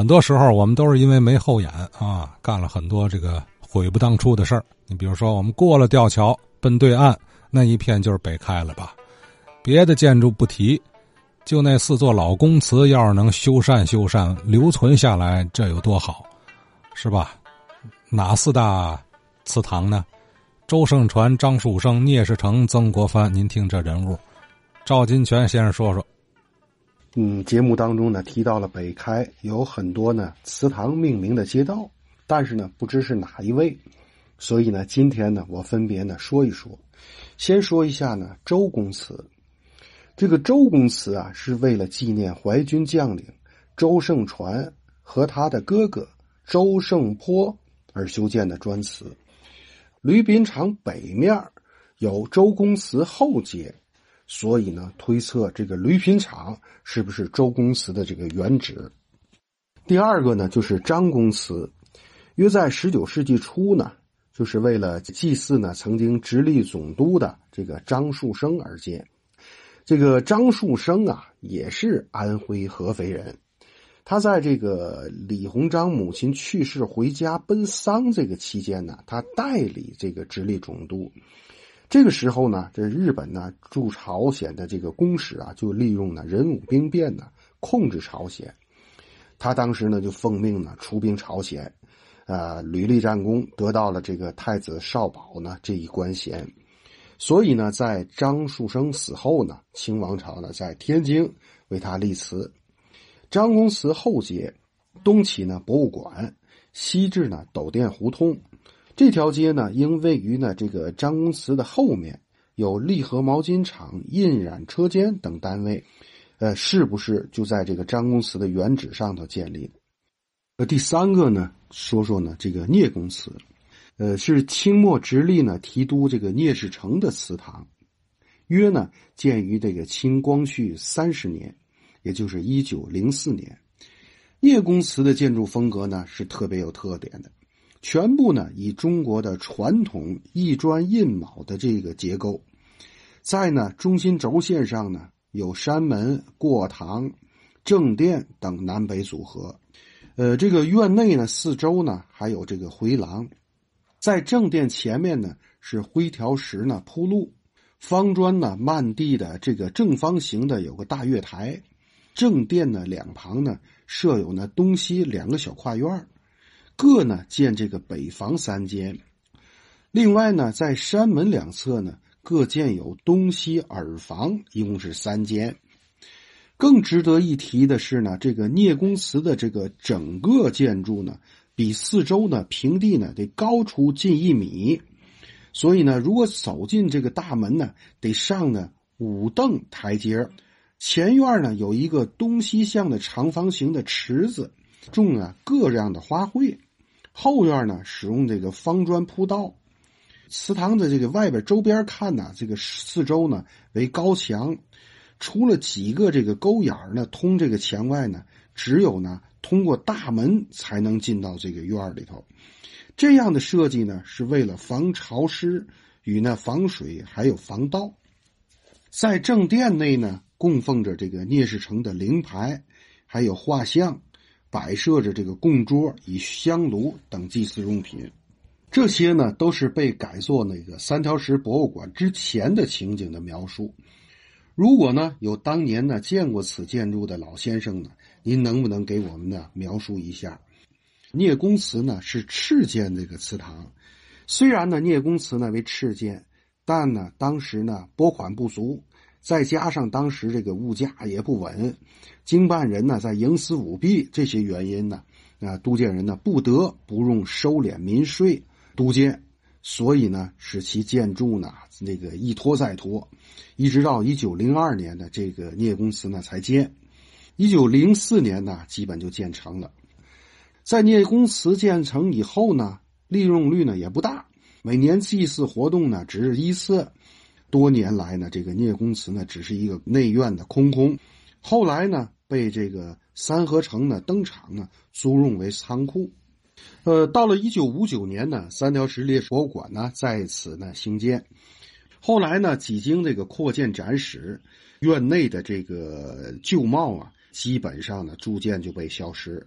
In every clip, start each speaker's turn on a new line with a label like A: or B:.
A: 很多时候我们都是因为没后眼啊，干了很多这个悔不当初的事儿。你比如说，我们过了吊桥奔对岸那一片就是北开了吧？别的建筑不提，就那四座老公祠，要是能修缮修缮，留存下来，这有多好，是吧？哪四大祠堂呢？周盛传、张树声、聂士成、曾国藩。您听这人物，赵金泉先生说说。
B: 嗯，节目当中呢提到了北开有很多呢祠堂命名的街道，但是呢不知是哪一位，所以呢今天呢我分别呢说一说。先说一下呢周公祠，这个周公祠啊是为了纪念淮军将领周盛传和他的哥哥周盛坡而修建的砖祠。吕宾厂北面有周公祠后街。所以呢，推测这个驴品厂是不是周公祠的这个原址？第二个呢，就是张公祠，约在十九世纪初呢，就是为了祭祀呢曾经直隶总督的这个张树声而建。这个张树声啊，也是安徽合肥人，他在这个李鸿章母亲去世回家奔丧这个期间呢，他代理这个直隶总督。这个时候呢，这日本呢驻朝鲜的这个公使啊，就利用呢人武兵变呢控制朝鲜。他当时呢就奉命呢出兵朝鲜，呃，屡立战功，得到了这个太子少保呢这一官衔。所以呢，在张树声死后呢，清王朝呢在天津为他立祠。张公祠后街，东起呢博物馆，西至呢斗店胡同。这条街呢，因位于呢这个张公祠的后面，有利和毛巾厂、印染车间等单位，呃，是不是就在这个张公祠的原址上头建立的？呃，第三个呢，说说呢这个聂公祠，呃，是清末直隶呢提督这个聂士成的祠堂，约呢建于这个清光绪三十年，也就是一九零四年。聂公祠的建筑风格呢是特别有特点的。全部呢以中国的传统一砖印卯的这个结构，在呢中心轴线上呢有山门、过堂、正殿等南北组合，呃，这个院内呢四周呢还有这个回廊，在正殿前面呢是灰条石呢铺路，方砖呢漫地的这个正方形的有个大月台，正殿呢两旁呢设有呢东西两个小跨院各呢建这个北房三间，另外呢在山门两侧呢各建有东西耳房，一共是三间。更值得一提的是呢，这个聂公祠的这个整个建筑呢，比四周呢平地呢得高出近一米，所以呢，如果走进这个大门呢，得上呢五凳台阶前院呢有一个东西向的长方形的池子，种了各样的花卉。后院呢，使用这个方砖铺道。祠堂的这个外边周边看呢，这个四周呢为高墙，除了几个这个沟眼儿呢通这个墙外呢，只有呢通过大门才能进到这个院里头。这样的设计呢，是为了防潮湿与那防水，还有防盗。在正殿内呢，供奉着这个聂士成的灵牌，还有画像。摆设着这个供桌以香炉等祭祀用品，这些呢都是被改作那个三条石博物馆之前的情景的描述。如果呢有当年呢见过此建筑的老先生呢，您能不能给我们呢描述一下？聂公祠呢是赤建这个祠堂，虽然呢聂公祠呢为赤建，但呢当时呢拨款不足。再加上当时这个物价也不稳，经办人呢在营私舞弊这些原因呢，啊，督建人呢不得不用收敛民税督建，所以呢使其建筑呢那个一拖再拖，一直到一九零二年的这个聂公祠呢才建，一九零四年呢基本就建成了。在聂公祠建成以后呢，利用率呢也不大，每年祭祀活动呢只是一次。多年来呢，这个聂公祠呢只是一个内院的空空，后来呢被这个三合城呢登场呢租用为仓库。呃，到了一九五九年呢，三条石列博物馆呢在此呢兴建。后来呢，几经这个扩建展示，院内的这个旧貌啊，基本上呢逐渐就被消失。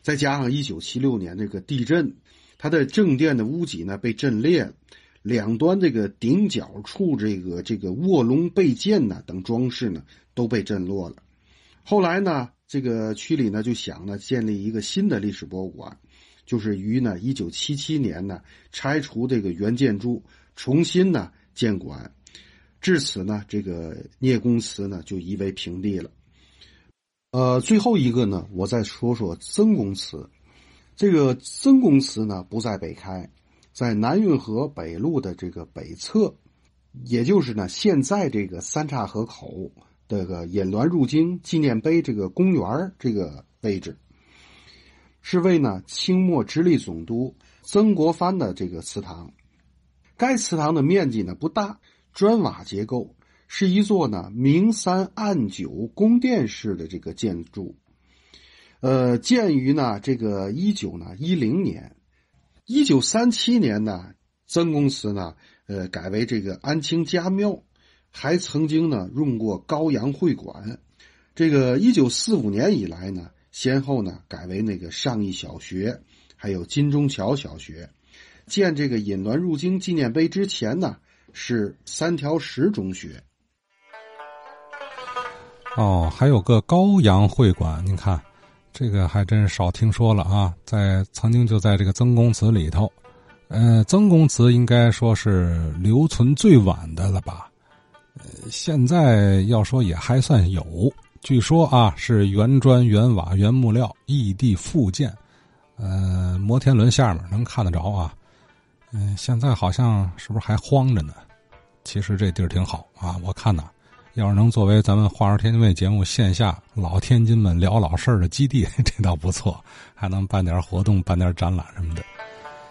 B: 再加上一九七六年这个地震，它的正殿的屋脊呢被震裂，两端这个顶角处这个这个卧龙背剑呐等装饰呢都被震落了。后来呢，这个区里呢就想呢建立一个新的历史博物馆，就是于呢一九七七年呢拆除这个原建筑，重新呢建馆。至此呢，这个聂公祠呢就夷为平地了。呃，最后一个呢，我再说说曾公祠。这个曾公祠呢不在北开，在南运河北路的这个北侧，也就是呢现在这个三岔河口这个引滦入京纪念碑这个公园这个位置，是为呢清末直隶总督曾国藩的这个祠堂。该祠堂的面积呢不大。砖瓦结构是一座呢明三暗九宫殿式的这个建筑，呃，建于呢这个一九呢一零年，一九三七年呢曾公祠呢呃改为这个安清家庙，还曾经呢用过高阳会馆，这个一九四五年以来呢先后呢改为那个上义小学，还有金钟桥小学，建这个引滦入京纪念碑之前呢。是三条石中学。
A: 哦，还有个高阳会馆，您看，这个还真少听说了啊！在曾经就在这个曾公祠里头，呃，曾公祠应该说是留存最晚的了吧？呃，现在要说也还算有，据说啊是原砖原瓦原木料异地复建，呃，摩天轮下面能看得着啊。嗯，现在好像是不是还荒着呢？其实这地儿挺好啊，我看呐，要是能作为咱们《话说天津卫》节目线下老天津们聊老事儿的基地，这倒不错，还能办点活动、办点展览什么的。